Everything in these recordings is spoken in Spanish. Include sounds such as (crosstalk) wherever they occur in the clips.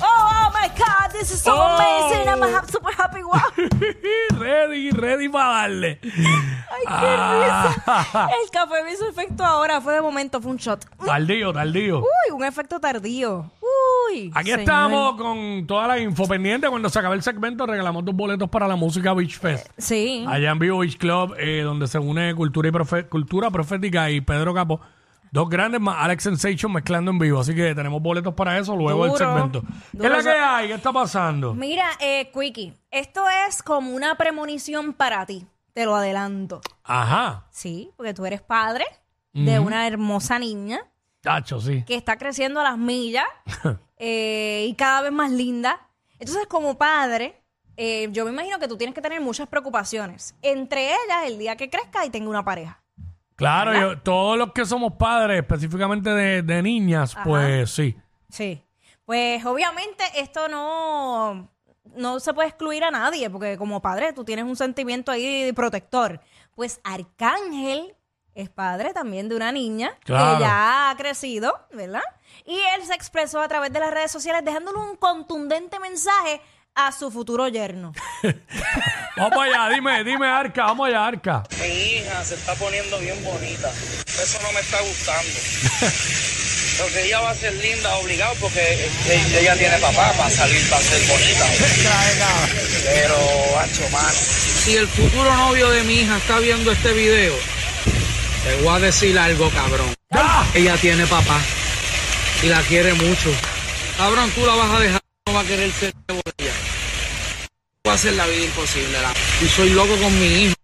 Oh, oh my God, this is so Oh. amazing. I'm ha- super happy. Wow. (laughs) ready, ready para darle. Ay, qué risa. El café me hizo efecto ahora. Fue de momento, fue un shot. Tardío, tardío. Uy, un efecto tardío. Uy. Aquí señor. estamos con toda la info pendiente. Cuando se acabe el segmento, regalamos dos boletos para la música Beach Fest. Sí. Allá en Vivo Beach Club, eh, donde se une cultura, y profe- cultura profética y Pedro Capo. Dos grandes más Alex Sensation mezclando en vivo. Así que tenemos boletos para eso luego del Duro. segmento. ¿Qué es Duro la que hay? ¿Qué está pasando? Mira, eh, Quickie, esto es como una premonición para ti. Te lo adelanto. Ajá. Sí, porque tú eres padre de una hermosa niña Tacho, sí. que está creciendo a las millas (laughs) eh, y cada vez más linda. Entonces, como padre, eh, yo me imagino que tú tienes que tener muchas preocupaciones. Entre ellas, el día que crezca y tenga una pareja. Claro, yo- todos los que somos padres, específicamente de, de niñas, pues sí. Sí. Pues obviamente esto no, no se puede excluir a nadie, porque como padre tú tienes un sentimiento ahí protector. Pues Arcángel es padre también de una niña Claro. que ya ha crecido, ¿verdad? Y él se expresó a través de las redes sociales dejándole un contundente mensaje a su futuro yerno. (laughs) Vamos allá, dime, dime, Arca, vamos allá, Arca. Mi hija se está poniendo bien bonita. Eso no me está gustando. (laughs) Porque ella va a ser linda obligado porque eh, ella tiene papá para salir, para ser bonita. (laughs) Pero, ancho, mano. Si el futuro novio de mi hija está viendo este video, te voy a decir algo, cabrón. ¡Ah! Ella tiene papá y la quiere mucho. Cabrón, tú la vas a dejar, no va a querer ser de ella. Voy a hacer la vida imposible. Y soy loco con mi hijo.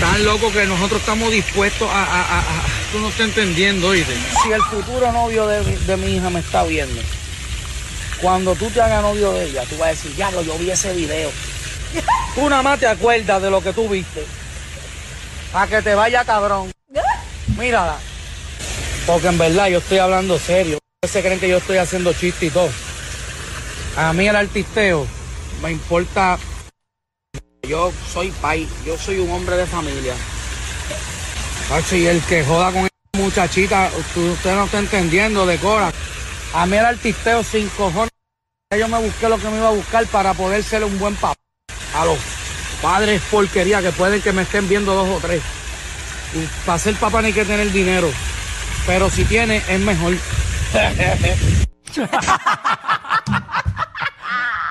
Tan loco que nosotros estamos dispuestos a... a, a- a- tú no estás entendiendo, oíste. Si el futuro novio de, de mi hija me está viendo, cuando tú te hagas novio de ella, tú vas a decir, ya yo vi ese video. Tú nada más te acuerdas de lo que tú viste. Para que te vaya cabrón. Mírala. Porque en verdad yo estoy hablando serio. Se creen que yo estoy haciendo chiste y todo. A mí el artisteo me importa. Yo soy pai, yo soy un hombre de familia. Y el que joda con esa muchachita, usted no está entendiendo de Cora. A mí el artisteo sin cojones. Yo me busqué lo que me iba a buscar para poder ser un buen papá. A los padres porquería que pueden que me estén viendo dos o tres. Y para ser papá no hay que tener dinero. Pero si tiene, es mejor. (laughs)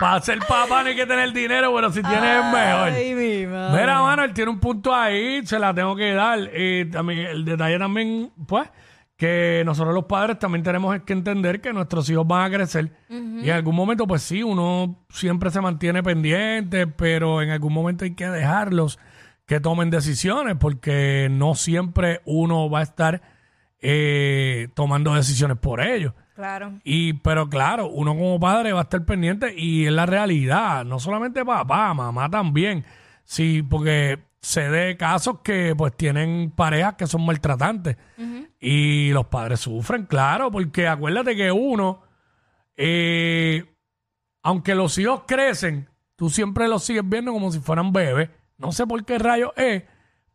Para ser papá no hay que tener dinero, pero si tienes es mejor. mi madre. Mira, mano, él tiene un punto ahí, se la tengo que dar. Y también, el detalle también, pues, que nosotros los padres también tenemos que entender que nuestros hijos van a crecer. Y en algún momento, pues sí, uno siempre se mantiene pendiente, pero en algún momento hay que dejarlos que tomen decisiones, porque no siempre uno va a estar eh, tomando decisiones por ellos. Claro. Y, pero claro, uno como padre va a estar pendiente y es la realidad, no solamente papá, mamá también. Sí, porque se de casos que pues tienen parejas que son maltratantes y los padres sufren, claro, porque acuérdate que uno, eh, aunque los hijos crecen, tú siempre los sigues viendo como si fueran bebés. No sé por qué rayos es,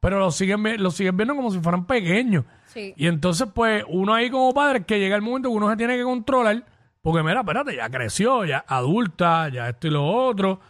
pero los siguen, los sigues viendo como si fueran pequeños. Sí. Y entonces, pues, uno ahí como padre, que llega el momento que uno se tiene que controlar, porque mira, espérate, ya creció, ya adulta, ya esto y lo otro.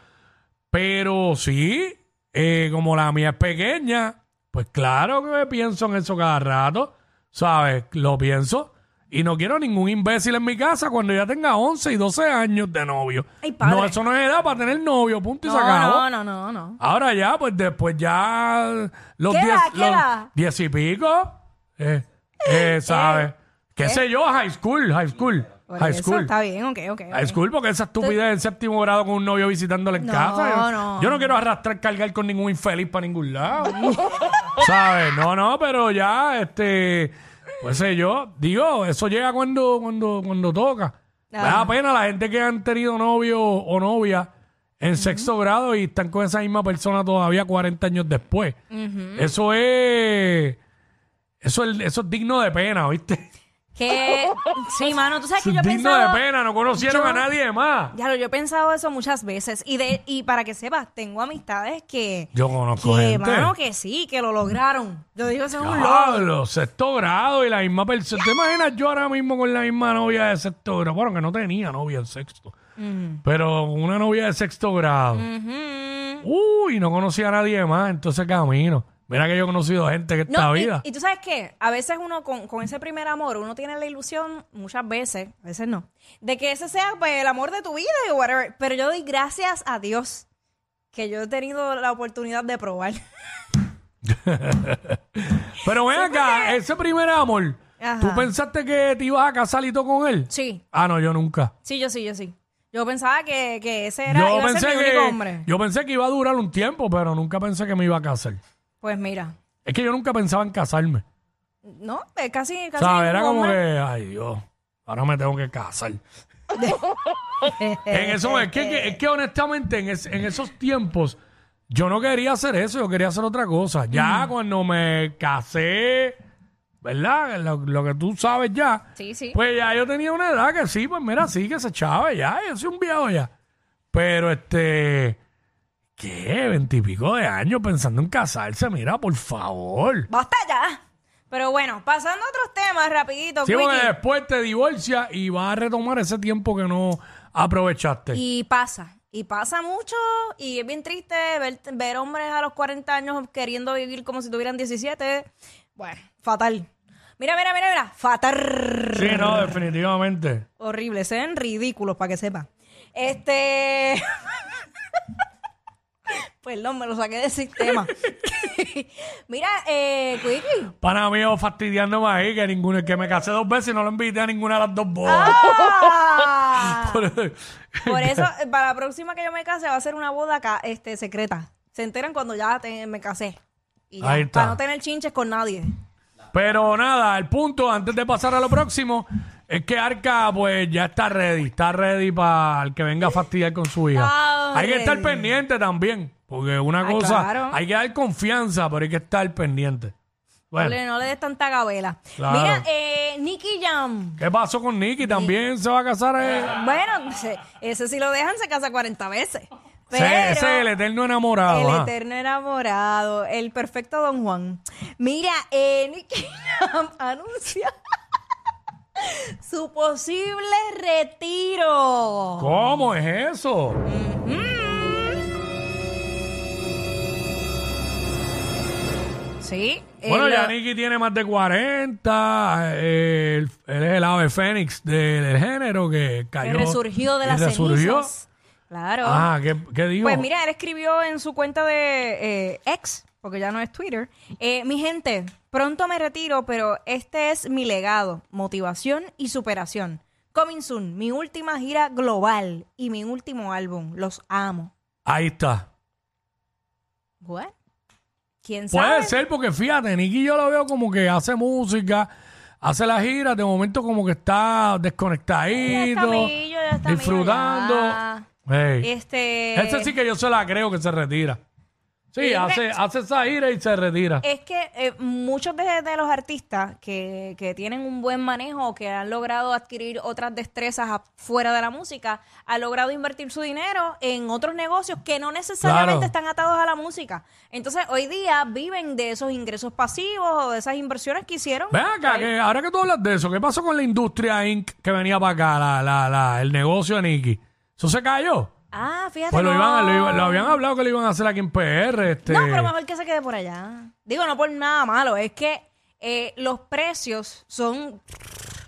Pero sí, eh, como la mía es pequeña, pues claro que pienso en eso cada rato, ¿sabes? Lo pienso. Y no quiero ningún imbécil en mi casa cuando ya tenga 11 y 12 años de novio. Ay, padre. no, eso no es edad para tener novio, punto y se No, no, no, no, no. Ahora ya, pues después ya los ¿Qué diez, edad, qué los edad? diez y pico, eh, eh, ¿sabes? ¿Qué sé yo? High school, high school, Por high eso school. está bien, ok, ok. ok. High school, porque esa estupidez en séptimo grado con un novio visitándole en No, casa. Yo no. yo no quiero arrastrar, cargar con ningún infeliz para ningún lado. (laughs) ¿Sabes? No, no, pero ya, este, pues sé yo, digo, eso llega cuando, cuando, cuando toca. Me da pena la gente que han tenido novio o novia en sexto grado y están con esa misma persona todavía 40 años después. Eso es Eso es, eso es digno de pena, ¿viste? Que, sí, mano, tú sabes que yo digno de pena, no conocieron yo- a nadie más. Ya lo, yo he pensado eso muchas veces. Y de y para que sepas, tengo amistades que... Yo conozco que, gente. mano, que sí, que lo lograron. Yo digo, eso es un logro. Diablo, sexto grado y la misma persona. ¿Te imaginas yo ahora mismo con la misma novia de sexto grado? Bueno, que no tenía novia en sexto. Pero una novia de sexto grado. Ujú. Uy, no conocía a nadie más en todo ese camino. Mira que yo he conocido gente que esta No, y, vida. y tú sabes qué, a veces uno con, con ese primer amor, uno tiene la ilusión, muchas veces, a veces no, de que ese sea pues, el amor de tu vida y whatever. Pero yo doy gracias a Dios que yo he tenido la oportunidad de probar. (laughs) Pero ven acá, ese primer amor, Ajá. ¿tú pensaste que te ibas a casar y todo con él? Sí, Ah, no, yo nunca. sí, yo sí, yo sí. Yo pensaba que, que ese era iba a ser mi único hombre. yo pensé que iba a durar un tiempo, pero nunca pensé que me iba a casar. Pues mira, Es que yo nunca pensaba en casarme. no, eh, casi, casi. ¿Sabes? Era como que, ay Dios, ahora me tengo que casar. en eso, es que, que- es que honestamente en, es- en esos tiempos yo no quería hacer eso, yo quería hacer otra cosa. Ya cuando me casé, ¿verdad? Lo, lo que tú sabes ya. Sí, sí. Pues ya yo tenía una edad que sí, pues mira, sí, que se echaba ya, yo soy un viejo ya. Pero este, ¿qué? Veintipico de años pensando en casarse, mira, por favor. Basta ya. Pero bueno, pasando a otros temas, rapidito, Sí, porque quickie. después te divorcias y vas a retomar ese tiempo que no aprovechaste. Y pasa, y pasa mucho, y es bien triste ver, ver hombres a los 40 años queriendo vivir como si tuvieran 17. Bueno, fatal. Mira, mira, mira, mira, fatal. Sí, no, definitivamente. Horrible, se ven ridículos para que sepan. Este. (laughs) Perdón, me lo saqué del sistema. (laughs) Mira, eh, Quickie. Pana mío fastidiándome ahí, que ninguno, que me casé dos veces y no lo invité a ninguna de las dos bodas. ¡Ah! (laughs) Por- Por eso, para la próxima que yo me case, va a ser una boda acá, este, secreta. Se enteran cuando ya te- me casé. Y ya, Ahí está. Para no tener chinches con nadie. Pero nada, el punto, antes de pasar a lo próximo, es que Arca, pues ya está ready. Está ready para el que venga a fastidiar con su hija. Ah, hay que estar ready. pendiente también. Porque una Ay, cosa, claro. hay que dar confianza, pero hay que estar pendiente. No Bueno, le, no le des tanta gabela. Claro. Mira, eh, Nicky Jam. ¿qué pasó con Nicky? ¿También se va a casar? eh? Bueno, ese, ese si lo dejan se casa 40 veces. Ese- Pero ese es el eterno enamorado. el eterno enamorado, el perfecto Don Juan. Mira, eh, Nicky Jam (laughs) anuncia su posible retiro. ¿Cómo es eso? Sí. Bueno, él ya lo- Nicky tiene más de 40. eh, él, él es el ave fénix del, del género que cayó. resurgió de y las resurgió. cenizas. Claro. Ah, ¿qué, qué dijo? Pues mira, él escribió en su cuenta de eh, ex, porque ya no es Twitter, eh, mi gente, pronto me retiro, pero este es mi legado, motivación y superación. Coming soon, mi última gira global y mi último álbum. Los amo. Ahí está. What? ¿Quién Puede ser porque fíjate, Nicky yo lo veo como que hace música, hace la gira, de momento como que está desconectadito, millo, disfrutando. Hey. Este... Ese sí que yo se la creo que se retira. Sí, hace, hace esa gira y se retira. Es que eh, muchos de, de los artistas que, que tienen un buen manejo o que han logrado adquirir otras destrezas fuera de la música, han logrado invertir su dinero en otros negocios que no necesariamente Claro. están atados a la música. Entonces, hoy día viven de esos ingresos pasivos o de esas inversiones que hicieron. Ven acá, que ahora que tú hablas de eso, ¿qué pasó con la industria Inc. que venía para acá, la, la, la, el negocio de Nicky? ¿Eso se cayó? Ah, fíjate. Pues lo, no. iban, lo, habían hablado que lo iban a hacer aquí en PR. Este. No, pero mejor que se quede por allá. Digo, no por nada malo, es que eh, los precios son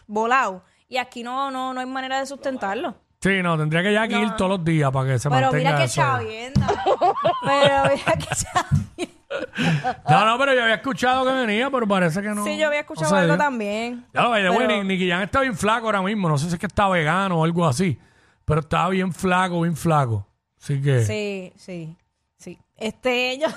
volados y aquí no, no, no hay manera de sustentarlo. Sí, no, tendría que ya que ir todos los días para que se Pero mantenga mira que eso. chavienda. Pero mira que chavienda. (laughs) No, no, pero yo había escuchado que venía, pero parece que no. Sí, yo había escuchado no se algo dio. también. Ya lo Pero- bueno, Nicky Jam está bien flaco ahora mismo. No sé si es que está vegano o algo así. Pero estaba bien flaco, bien flaco. Así que. Sí, sí, sí. Este, yo... (laughs)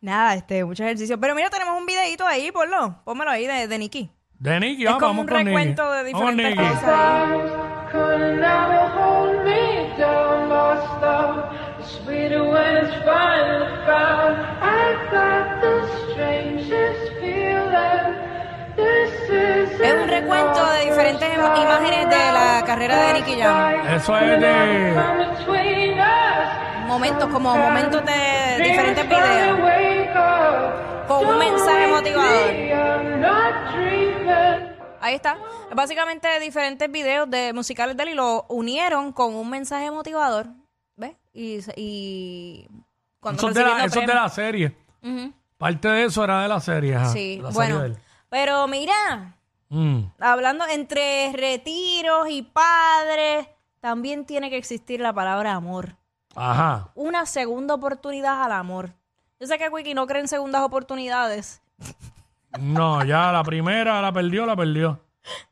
Nada, este, mucho ejercicio. Pero mira, tenemos un videito ahí, ponlo. Pónmelo ahí de, de Nicky. De Nicky, Es vamos, como vamos un con Nicky. recuento de Vamos con diferentes Nicky. cosas. Imágenes de la carrera de Nicky Jam. Eso es de. Momentos, como momentos de diferentes videos. Con un mensaje motivador. Ahí está. Básicamente diferentes videos de musicales de él y lo unieron con un mensaje motivador. ¿Ves? Y, y cuando Eso es de la, eso es de la serie. Parte de eso era de la serie. ajá, Sí, la serie bueno. él. Pero mira, Mm. hablando entre retiros y padres, también tiene que existir la palabra amor. Ajá. Una segunda oportunidad al amor. Yo sé que Wiki no cree en segundas oportunidades. (laughs) No, ya la primera la perdió, la perdió.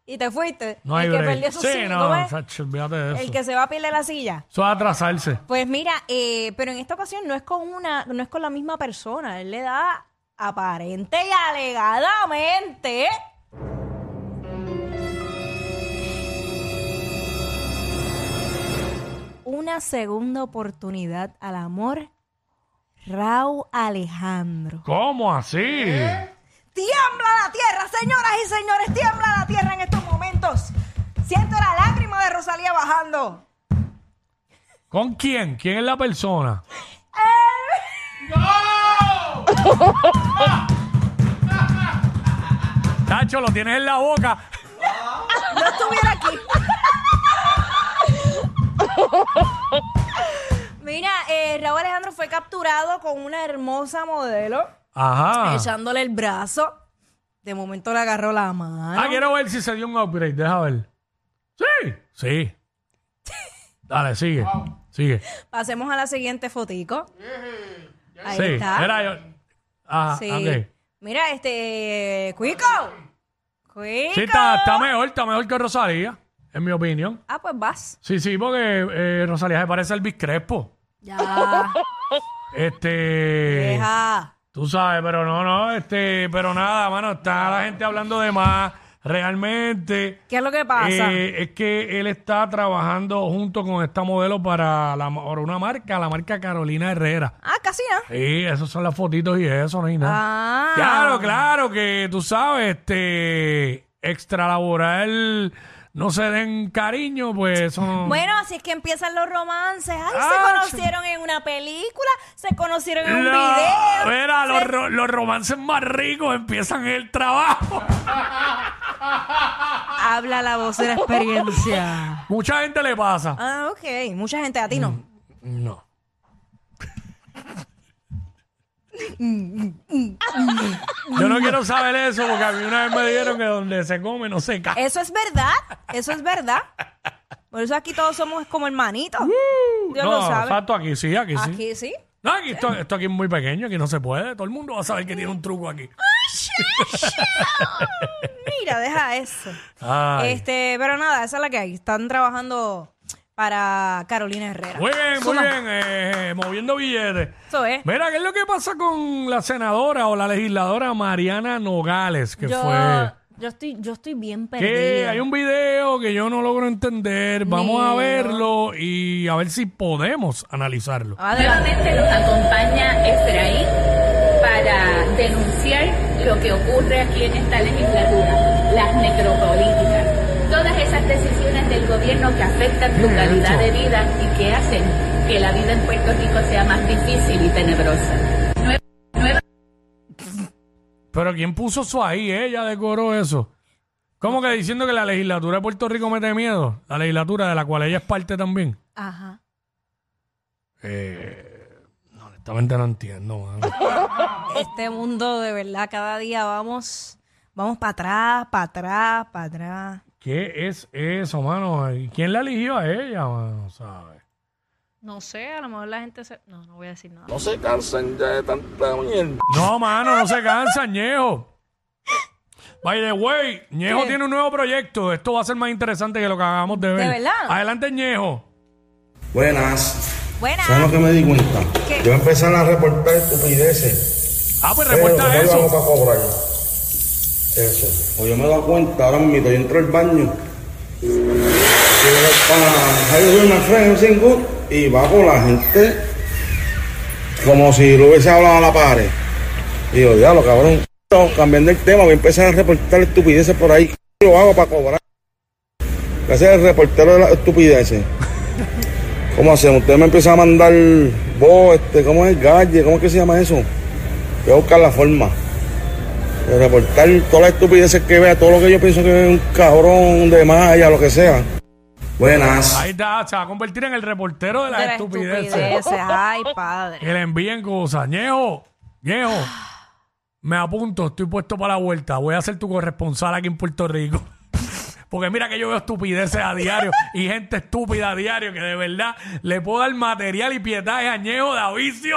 Y te fuiste. No hay el que break. perdió su Sí, silla, no. El que se va a perder la silla. Eso es atrasarse. Pues mira, eh, pero en esta ocasión no es con una, no es con la misma persona. Él le da aparente y alegadamente. Una segunda oportunidad al amor. Raúl Alejandro. ¿Cómo así? Tiembla la tierra, señoras y señores, tiembla la tierra en estos momentos. Siento la lágrima de Rosalía bajando. ¿Con quién? ¿Quién es la persona? ¡No! (laughs) Tacho, lo tienes en la boca. no estuviera aquí. (laughs) Mira, eh, Raúl Alejandro fue capturado con una hermosa modelo, Ajá. echándole el brazo. De momento le agarró la mano. Ah, quiero ver si se dio un upgrade. Deja ver. Sí, sí. (laughs) Dale, sigue. Sigue. Pasemos a la siguiente fotico. Ahí sí. está. Era yo. Ajá, Sí. Mira, este. Cuico. Cuico. Sí, está, está mejor, está mejor que Rosalía, en mi opinión. Ah, pues vas. Sí, sí, porque eh, Rosalía se parece al Elvis Crespo. Ya. (laughs) Este. Deja. Tú sabes, pero no, no, este, pero nada, mano, está la gente hablando de más. Realmente. ¿Qué es lo que pasa? eh, es que él está trabajando junto con esta modelo para, la, para una marca, la marca Carolina Herrera. ah, casi ya. Sí, esas son las fotitos y eso, no hay nada. Ah. Claro, claro, que tú sabes, este, extralaboral no se den cariño, pues eso no- Bueno, así es que empiezan los romances. Ay, Ah, se conocieron en una película, se conocieron en un video. Mira, los, ro- los romances más ricos empiezan en el trabajo. (laughs) Habla la voz de la experiencia. Mucha gente le pasa. Ah, ok. Mucha gente, a ti no. No. Yo no quiero saber eso porque a mí una vez me dijeron que donde se come no se cae. Eso es verdad. Eso es verdad. Por eso aquí todos somos como hermanitos. Dios no, lo sabe. exacto, aquí sí, aquí sí. Aquí sí. No, aquí esto, esto aquí es muy pequeño, aquí no se puede. Todo el mundo va a saber que tiene un truco aquí. Mira, deja eso. Ay. Este, pero nada, esa es la que hay. Están trabajando para Carolina Herrera. Muy bien, muy bien, eh, moviendo billetes. Eso es. Mira, ¿qué es lo que pasa con la senadora o la legisladora Mariana Nogales? Que Yo, fue. yo estoy, yo estoy bien Que perdida. hay un video que yo no logro entender. Vamos a verlo y a ver si podemos analizarlo. Adelante. Nuevamente nos acompaña Efraín para denunciar lo que ocurre aquí en esta legislatura, las necropolíticas, todas esas decisiones gobierno que afectan tu Bien calidad hecho. de vida y que hacen que la vida en Puerto Rico sea más difícil y tenebrosa. Nueva- Pero ¿quién puso eso ahí? Ella decoró eso. ¿Cómo que diciendo que la legislatura de Puerto Rico mete miedo? La legislatura de la cual ella es parte también. Ajá. Eh, no, honestamente no entiendo. mano. (laughs) Este mundo, de verdad, cada día vamos, vamos para atrás, para atrás, para atrás. ¿Qué es eso, mano? ¿Y ¿Quién la eligió a ella, mano? ¿Sabes? No sé, a lo mejor la gente se... No, no voy a decir nada. No se cansan ya de tanta mierda. No, mano, no se cansa, Ñejo. By the way, Ñejo ¿Qué? tiene un nuevo proyecto. Esto va a ser más interesante que lo que acabamos de ver. verdad? Adelante, Ñejo. Buenas. Buena. ¿Sabes lo que me di cuenta? ¿Qué? Yo empecé a reportar estupideces. Ah, pues reporta ¿cómo íbamos eso. cobrar? Eso. O yo me doy cuenta, ahora mismo yo entro al baño. Y voy va con la gente como si lo hubiese hablado a la pared. Y digo, diablo, cabrón. No, cambiando el tema, voy a empezar a reportar estupideces por ahí. Lo hago para cobrar. Ese es el reportero de las estupideces. (laughs) ¿Cómo hacemos? Usted me empieza a mandar vos, este, ¿cómo es? Galle, ¿cómo es que se llama eso? Voy a buscar la forma. De reportar todas las estupideces que vea, todo lo que yo pienso que es un cabrón de malla, lo que sea. Buenas. Ahí está, se va a convertir en el reportero de las De las estupideces. estupideces. Ay, (laughs) padre. Que le envíen cosas. Ñejo, Ñejo, me apunto, estoy puesto para la vuelta. Voy a ser tu corresponsal aquí en Puerto Rico. (laughs) Porque mira que yo veo estupideces a diario y gente estúpida a diario que de verdad le puedo dar material y pietaje a Ñejo de avicio.